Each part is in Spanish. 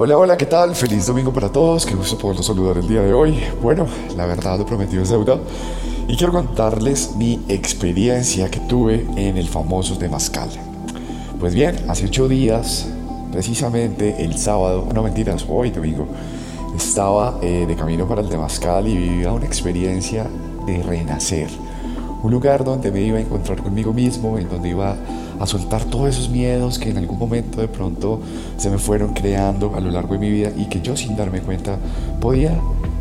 Hola, hola, ¿qué tal? Feliz domingo para todos, qué gusto poderlos saludar el día de hoy. Bueno, la verdad lo prometido es deuda y quiero contarles mi experiencia que tuve en el famoso Temazcal. Pues bien, hace ocho días, precisamente el sábado, no mentiras, hoy domingo, estaba eh, de camino para el Temazcal y vivía una experiencia de renacer. Un lugar donde me iba a encontrar conmigo mismo, en donde iba a soltar todos esos miedos que en algún momento de pronto se me fueron creando a lo largo de mi vida y que yo sin darme cuenta podía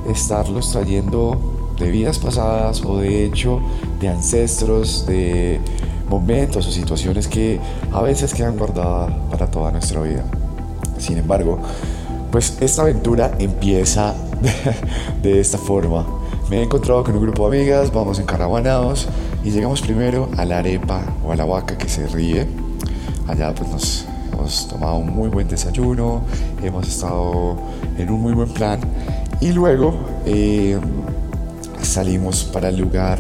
estarlos trayendo de vidas pasadas o de hecho de ancestros, de momentos o situaciones que a veces quedan guardadas para toda nuestra vida. Sin embargo, pues esta aventura empieza de, esta forma. Me he encontrado con un grupo de amigas, vamos encaravanados y llegamos primero a la arepa o a la vaca que se ríe. Allá pues nos hemos tomado un muy buen desayuno, hemos estado en un muy buen plan y luego eh, salimos para el lugar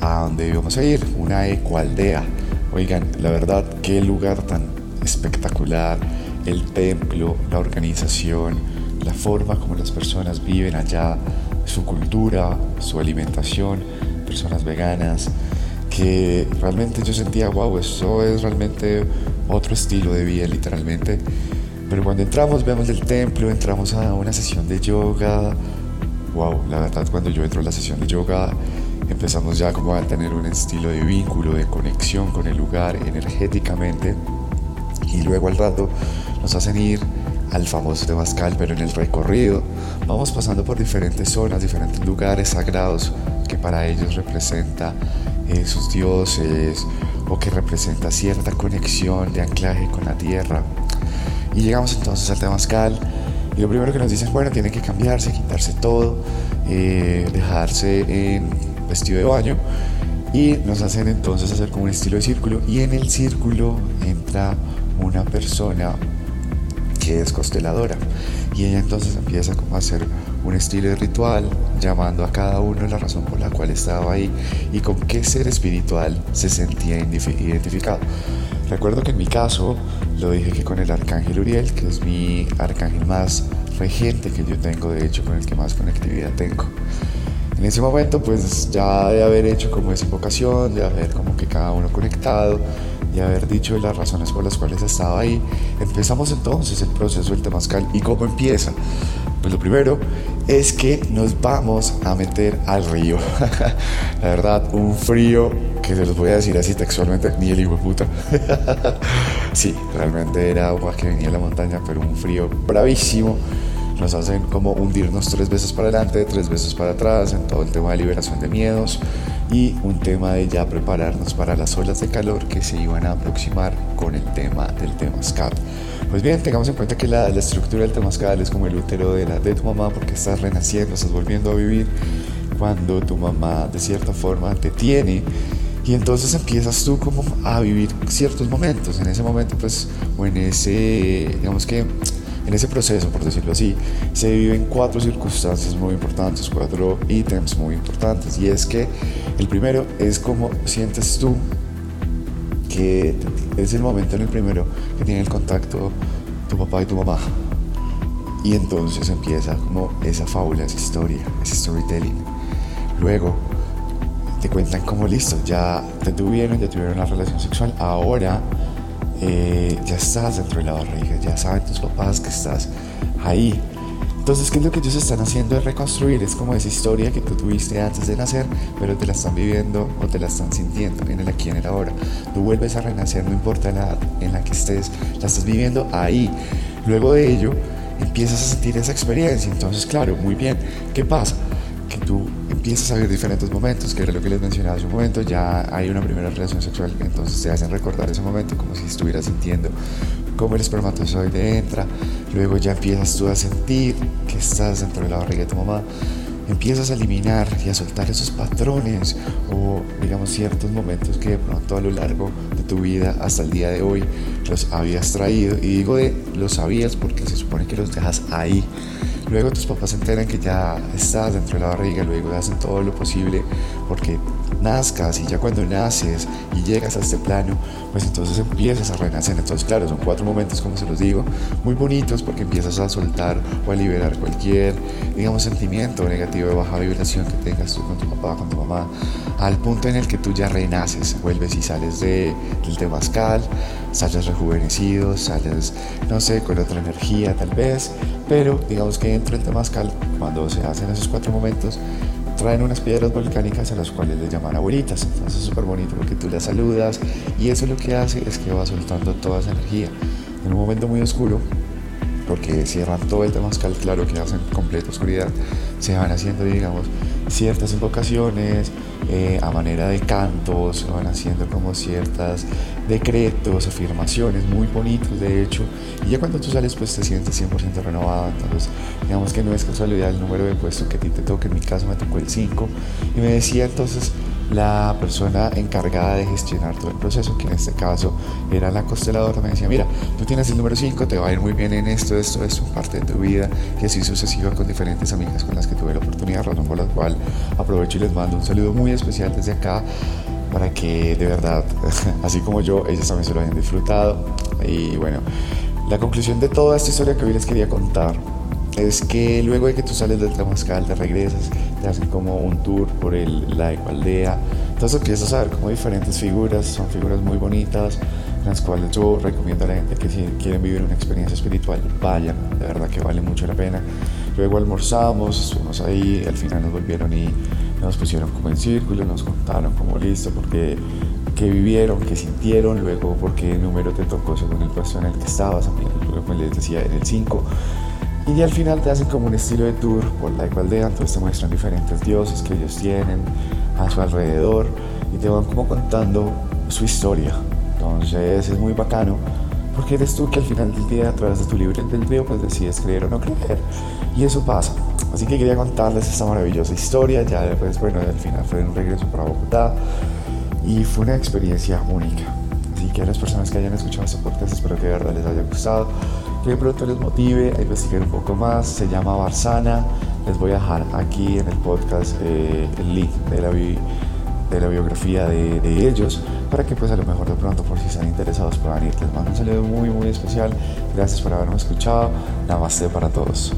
a donde íbamos a ir, una ecoaldea. Oigan, la verdad, qué lugar tan espectacular, el templo, la organización, la forma como las personas viven allá, su cultura, su alimentación, personas veganas, que realmente yo sentía, wow, eso es realmente otro estilo de vida literalmente. Pero cuando entramos, vemos el templo, entramos a una sesión de yoga, wow, la verdad cuando yo entro a la sesión de yoga empezamos ya como a tener un estilo de vínculo, de conexión con el lugar energéticamente y luego al rato nos hacen ir al famoso Temazcal, pero en el recorrido vamos pasando por diferentes zonas, diferentes lugares sagrados que para ellos representa eh, sus dioses o que representa cierta conexión de anclaje con la tierra. Y llegamos entonces al Temazcal y lo primero que nos dicen, bueno, tienen que cambiarse, quitarse todo, eh, dejarse en vestido de baño y nos hacen entonces hacer como un estilo de círculo y en el círculo entra una persona que es consteladora y ella entonces empieza como a hacer un estilo de ritual, llamando a cada uno la razón por la cual estaba ahí y con qué ser espiritual se sentía identificado. Recuerdo que en mi caso lo dije que con el arcángel Uriel, que es mi arcángel más regente que yo tengo, de hecho con el que más conectividad tengo. En ese momento, pues ya de haber hecho como esa invocación, de haber como que cada uno conectado, de haber dicho las razones por las cuales estaba ahí, empezamos entonces el proceso del temazcal. ¿Y cómo empieza? Pues lo primero es que nos vamos a meter al río. La verdad, un frío que se los voy a decir así textualmente, ni el hijo de puta. sí, realmente era agua que venía de la montaña, pero un frío bravísimo. Nos hacen como hundirnos tres veces para adelante, tres veces para atrás en todo el tema de liberación de miedos y un tema de ya prepararnos para las olas de calor que se iban a aproximar con el tema del temazcal. Pues bien, tengamos en cuenta que la, estructura del temazcal es como el útero de, la, de tu mamá porque estás renaciendo, estás volviendo a vivir cuando tu mamá de cierta forma te tiene y entonces empiezas tú como a vivir ciertos momentos. En ese momento pues o en ese, digamos que en ese proceso, por decirlo así, se viven cuatro circunstancias muy importantes, cuatro ítems muy importantes. Y es que el primero es cómo sientes tú que es el momento en el primero que tiene el contacto tu papá y tu mamá. Y entonces empieza como esa fábula, esa historia, ese storytelling. Luego te cuentan como listo, ya te tuvieron, ya tuvieron una relación sexual, ahora eh, ya estás dentro de la barriga, ya saben tus papás que estás ahí. Entonces, ¿qué es lo que ellos están haciendo? Es reconstruir, es como esa historia que tú tuviste antes de nacer, pero te la están viviendo o te la están sintiendo en el aquí, en el ahora. Tú vuelves a renacer, no importa la edad en la que estés, la estás viviendo ahí. Luego de ello, empiezas a sentir esa experiencia. Entonces, claro, muy bien, ¿qué pasa? Que tú empiezas a ver diferentes momentos, que era lo que les mencionaba hace un momento, ya hay una primera relación sexual, entonces te hacen recordar ese momento como si estuvieras sintiendo cómo el espermatozoide entra, luego ya empiezas tú a sentir que estás dentro de la barriga de tu mamá, empiezas a eliminar y a soltar esos patrones o digamos ciertos momentos que de pronto a lo largo de tu vida hasta el día de hoy los habías traído. Y digo de los sabías porque se supone que los dejas ahí Luego tus papás se enteran que ya estás dentro de la barriga, luego hacen todo lo posible porque nazcas y ya cuando naces y llegas a este plano, pues entonces empiezas a renacer. Entonces, claro, son cuatro momentos, como se los digo, muy bonitos porque empiezas a soltar o a liberar cualquier, digamos, sentimiento negativo de baja vibración que tengas tú con tu papá, con tu mamá, al punto en el que tú ya renaces, vuelves y sales de, del temazcal, sales rejuvenecido, sales, no sé, con otra energía tal vez, pero digamos que dentro del temazcal, cuando se hacen esos cuatro momentos, traen unas piedras volcánicas a las cuales le llaman abuelitas. Entonces es súper bonito porque tú las saludas y eso lo que hace es que va soltando toda esa energía. En un momento muy oscuro, porque cierran todo el temazcal, claro que hacen completa oscuridad, se van haciendo, digamos, ciertas invocaciones eh, a manera de cantos, se van haciendo como ciertas decretos, afirmaciones muy bonitos de hecho, y ya cuando tú sales pues te sientes 100% renovado, entonces digamos que no es casualidad el número de puesto que a ti te toca, en mi caso me tocó el 5, y me decía entonces la persona encargada de gestionar todo el proceso, que en este caso era la consteladora, me decía, mira, tú tienes el número 5, te va a ir muy bien en esto, esto, esto, parte de tu vida, y así sucesiva con diferentes amigas con las que tuve la oportunidad, razón por la cual aprovecho y les mando un saludo muy especial desde acá para que de verdad, así como yo, ellos también se lo hayan disfrutado. Y bueno, la conclusión de toda esta historia que hoy les quería contar es que luego de que tú sales del Tamascal, te regresas, te hacen como un tour por el, la ecoaldea. Entonces empiezas a ver como diferentes figuras, son figuras muy bonitas, las cuales yo recomiendo a la gente que si quieren vivir una experiencia espiritual, vayan, de verdad que vale mucho la pena. Luego almorzamos, estuvimos ahí, al final nos volvieron y nos pusieron como en círculo, nos contaron como listo, porque qué vivieron, qué sintieron, luego por qué número te tocó según el puesto en el que estabas, como les decía, en el 5 y al final te hacen como un estilo de tour por la aldea, entonces te muestran diferentes dioses que ellos tienen a su alrededor y te van como contando su historia. Entonces es muy bacano porque eres tú que al final del día a través de tu libre albedrío pues decides creer o no creer y eso pasa. Así que quería contarles esta maravillosa historia, ya después, bueno, al final fue un regreso para Bogotá y fue una experiencia única. Así que a las personas que hayan escuchado este podcast espero que de verdad les haya gustado que de pronto les motive a investigar un poco más. Se llama Barzana. Les voy a dejar aquí en el podcast eh, el link de la, de la biografía de, de, ellos para que pues a lo mejor de pronto por si están interesados puedan ir. Les mando un saludo muy muy especial. Gracias por haberme escuchado. Namaste para todos.